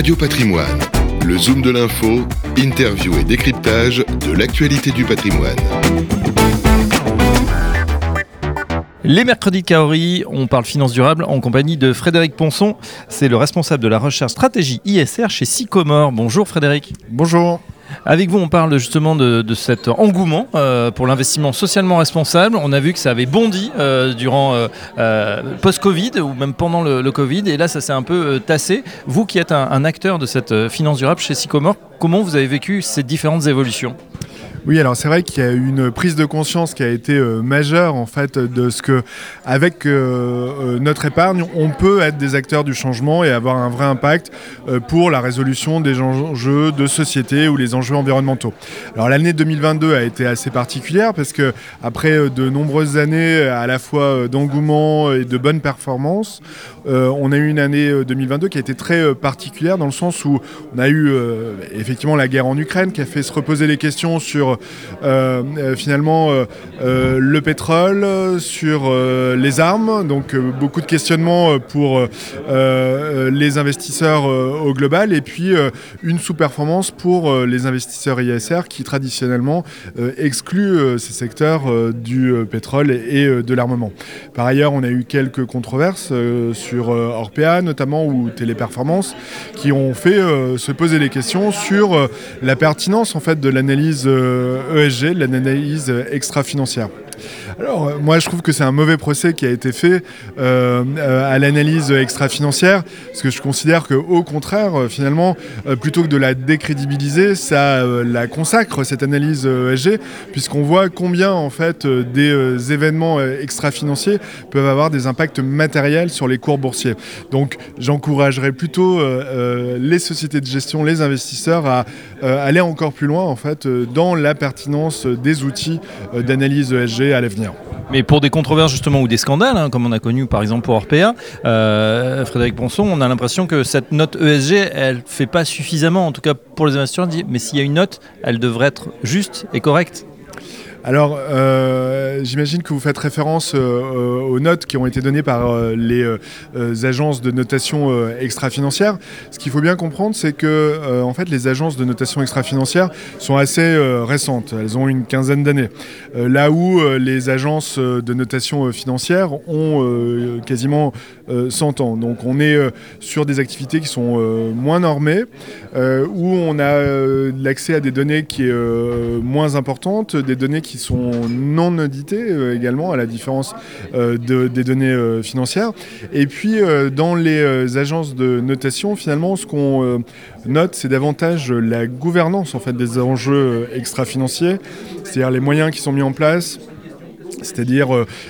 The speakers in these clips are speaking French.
Radio Patrimoine, le zoom de l'info, interview et décryptage de l'actualité du patrimoine. Les mercredis de Kaori, on parle finance durable en compagnie de Frédéric Ponson. C'est le responsable de la recherche stratégie ISR chez Sycomore. Bonjour Frédéric. Bonjour. Avec vous, on parle justement de, cet engouement euh, pour l'investissement socialement responsable. On a vu que ça avait bondi euh, durant euh, post-Covid ou même pendant le, Covid, et là, ça s'est un peu tassé. Vous qui êtes un, acteur de cette finance durable chez Sycomore, comment vous avez vécu ces différentes évolutions? Oui, alors c'est vrai qu'il y a eu une prise de conscience qui a été euh, majeure en fait de ce que, avec euh, euh, notre épargne, on peut être des acteurs du changement et avoir un vrai impact pour la résolution des enjeux de société ou les enjeux environnementaux. Alors l'année 2022 a été assez particulière parce que après de nombreuses années à la fois d'engouement et de bonnes performances, on a eu une année 2022 qui a été très particulière dans le sens où on a eu effectivement la guerre en Ukraine qui a fait se reposer les questions sur euh, euh, finalement euh, le pétrole, sur les armes, donc beaucoup de questionnements pour les investisseurs au global, et puis une sous-performance pour les investisseurs ISR qui traditionnellement excluent ces secteurs du pétrole et de l'armement. Par ailleurs, on a eu quelques controverses sur Orpea notamment ou Téléperformance qui ont fait se poser les questions sur la pertinence en fait de l'analyse ESG, l'analyse extra-financière. Alors, euh, moi, je trouve que c'est un mauvais procès qui a été fait euh, euh, à l'analyse extra-financière, parce que je considère qu'au contraire, finalement, plutôt que de la décrédibiliser, ça la consacre, cette analyse ESG, puisqu'on voit combien, en fait, des événements extra-financiers peuvent avoir des impacts matériels sur les cours boursiers. Donc, j'encouragerais plutôt les sociétés de gestion, les investisseurs à aller encore plus loin, en fait, dans la pertinence des outils d'analyse ESG à l'avenir. Mais pour des controverses justement ou des scandales, hein, comme on a connu par exemple pour Orpea, euh, Frédéric Ponson, on a l'impression que cette note ESG, elle fait pas suffisamment, en tout cas pour les investisseurs, mais s'il y a une note, elle devrait être juste et correcte. Alors, euh, j'imagine que vous faites référence euh, aux notes qui ont été données par euh, les agences de notation extra-financière. Ce qu'il faut bien comprendre, c'est que en fait, les agences de notation extra-financière sont assez récentes. Elles ont une quinzaine d'années. là où les agences de notation financière ont quasiment 100 ans. Donc, on est sur des activités qui sont moins normées, où on a l'accès à des données qui est moins importante, des données qui qui sont non auditées euh, également, à la différence euh, des données euh, financières. Et puis, dans les agences de notation, finalement, ce qu'on note, c'est davantage la gouvernance en fait, des enjeux extra-financiers, c'est-à-dire les moyens qui sont mis en place, c'est-à-dire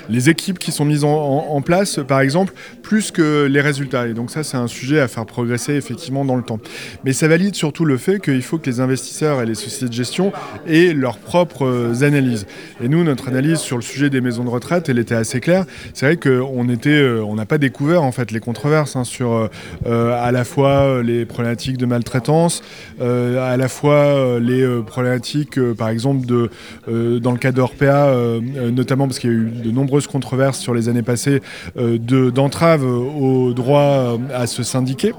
les équipes qui sont mises en, place, par exemple, plus que les résultats. Et donc ça, c'est un sujet à faire progresser effectivement dans le temps. Mais ça valide surtout le fait qu'il faut que les investisseurs et les sociétés de gestion aient leurs propres euh, analyses. Et nous, notre analyse sur le sujet des maisons de retraite, elle était assez claire. C'est vrai qu'on était, euh, on n'a pas découvert en fait les controverses hein, sur à la fois les problématiques de maltraitance, à la fois les problématiques, par exemple, de, dans le cas d'Orpea, notamment parce qu'il y a eu de nombreuses controverses sur les années passées euh, d'entrave au droit à se syndiquer.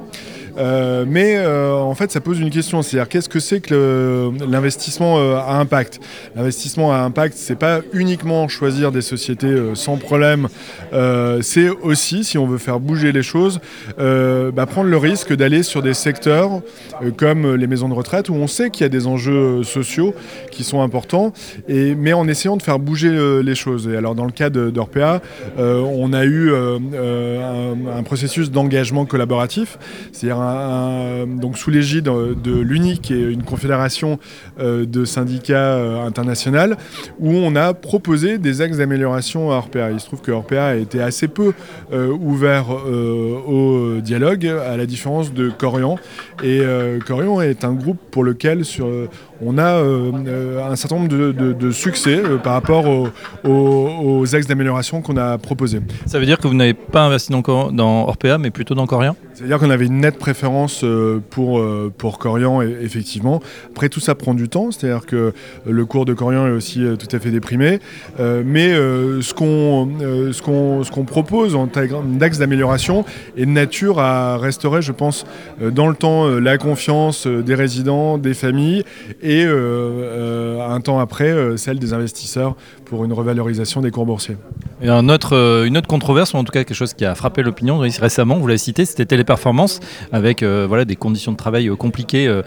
Euh, mais euh, en fait, ça pose une question, c'est-à-dire qu'est-ce que c'est que l'investissement euh, à impact? L'investissement à impact, c'est pas uniquement choisir des sociétés sans problème, c'est aussi, si on veut faire bouger les choses, bah, prendre le risque d'aller sur des secteurs comme les maisons de retraite où on sait qu'il y a des enjeux sociaux qui sont importants, et, mais en essayant de faire bouger les choses. Et alors, dans le cas d'Orpea, on a eu un, un processus d'engagement collaboratif, c'est-à-dire donc sous l'égide de l'UNI, qui est une confédération euh, de syndicats euh, internationaux, où on a proposé des axes d'amélioration à Orpea. Il se trouve que Orpea a été assez peu euh, ouvert au dialogue, à la différence de Corian. Et Corian est un groupe pour lequel sur on a un certain nombre de, succès par rapport aux, aux, axes d'amélioration qu'on a proposés. Ça veut dire que vous n'avez pas investi dans, dans Orpea, mais plutôt dans Corian? C'est-à-dire qu'on avait une nette préférence pour, pour Corian, effectivement. Après, tout ça prend du temps, c'est-à-dire que le cours de Corian est aussi tout à fait déprimé. mais ce qu'on ce qu'on propose en d'axe d'amélioration est de nature à restaurer, je pense, dans le temps la confiance des résidents, des familles et un temps après celle des investisseurs pour une revalorisation des cours boursiers. Et une autre controverse, ou en tout cas quelque chose qui a frappé l'opinion récemment, vous l'avez cité, c'était Téléperformance, avec voilà, des conditions de travail compliquées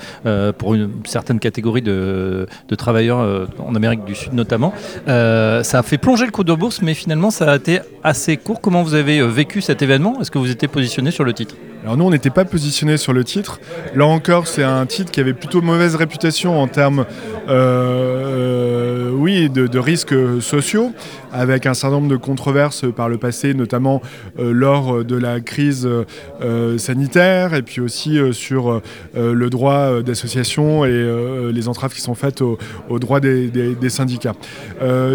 pour une certaine catégorie de, travailleurs en Amérique du Sud notamment. ça a fait plonger le cours de bourse, mais finalement ça a été assez court. Comment vous avez euh, vécu cet événement? Est-ce que vous étiez positionné sur le titre? Alors nous, on n'était pas positionné sur le titre. Là encore, c'est un titre qui avait plutôt mauvaise réputation en termes, euh, oui, de, risques sociaux, avec un certain nombre de controverses par le passé, notamment euh, lors de la crise euh, sanitaire, et puis aussi sur le droit d'association et les entraves qui sont faites au, droit des, des syndicats.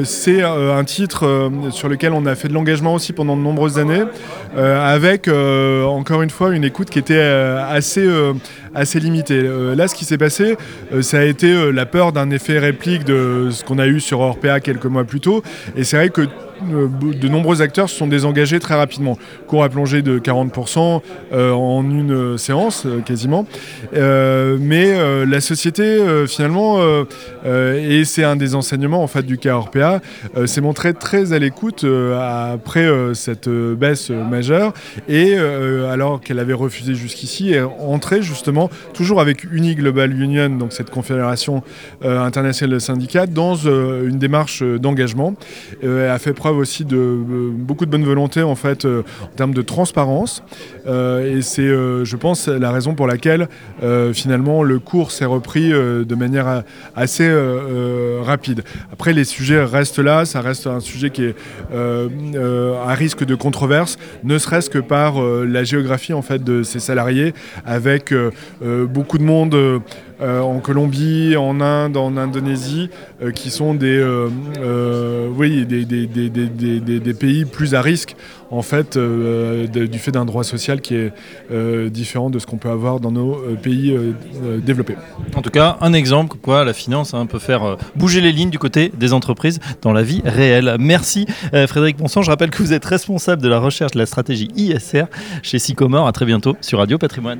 c'est un titre sur lequel on a fait de l'engagement aussi pendant de nombreuses années, avec encore une fois une écoute qui était euh, assez, euh, assez limitée. Euh, là, ce qui s'est passé, ça a été la peur d'un effet réplique de ce qu'on a eu sur Orpea quelques mois plus tôt. Et c'est vrai que de nombreux acteurs se sont désengagés très rapidement. Cours a plongé de 40% en une séance quasiment. mais la société finalement, et c'est un des enseignements en fait du cas Orpea, s'est montrée très à l'écoute après cette baisse majeure et alors qu'elle avait refusé jusqu'ici et entrer justement toujours avec Uni Global Union, donc cette confédération euh, internationale de syndicats, dans euh, une démarche euh, d'engagement. elle a fait preuve aussi de beaucoup de bonne volonté en fait en termes de transparence. et c'est, je pense, la raison pour laquelle finalement le cours s'est repris de manière assez rapide. Après, les sujets restent là, ça reste un sujet qui est à risque de controverse, ne serait-ce que par la géographie en fait de ses salariés, avec beaucoup de monde euh, en Colombie, en Inde, en Indonésie, qui sont des, oui, des, des, pays plus à risque en fait, du fait d'un droit social qui est différent de ce qu'on peut avoir dans nos pays développés. En tout cas, un exemple quoi la finance hein, peut faire bouger les lignes du côté des entreprises dans la vie réelle. Merci Frédéric Ponson. Je rappelle que vous êtes responsable de la recherche de la stratégie ISR chez Sycomore. À très bientôt sur Radio Patrimoine.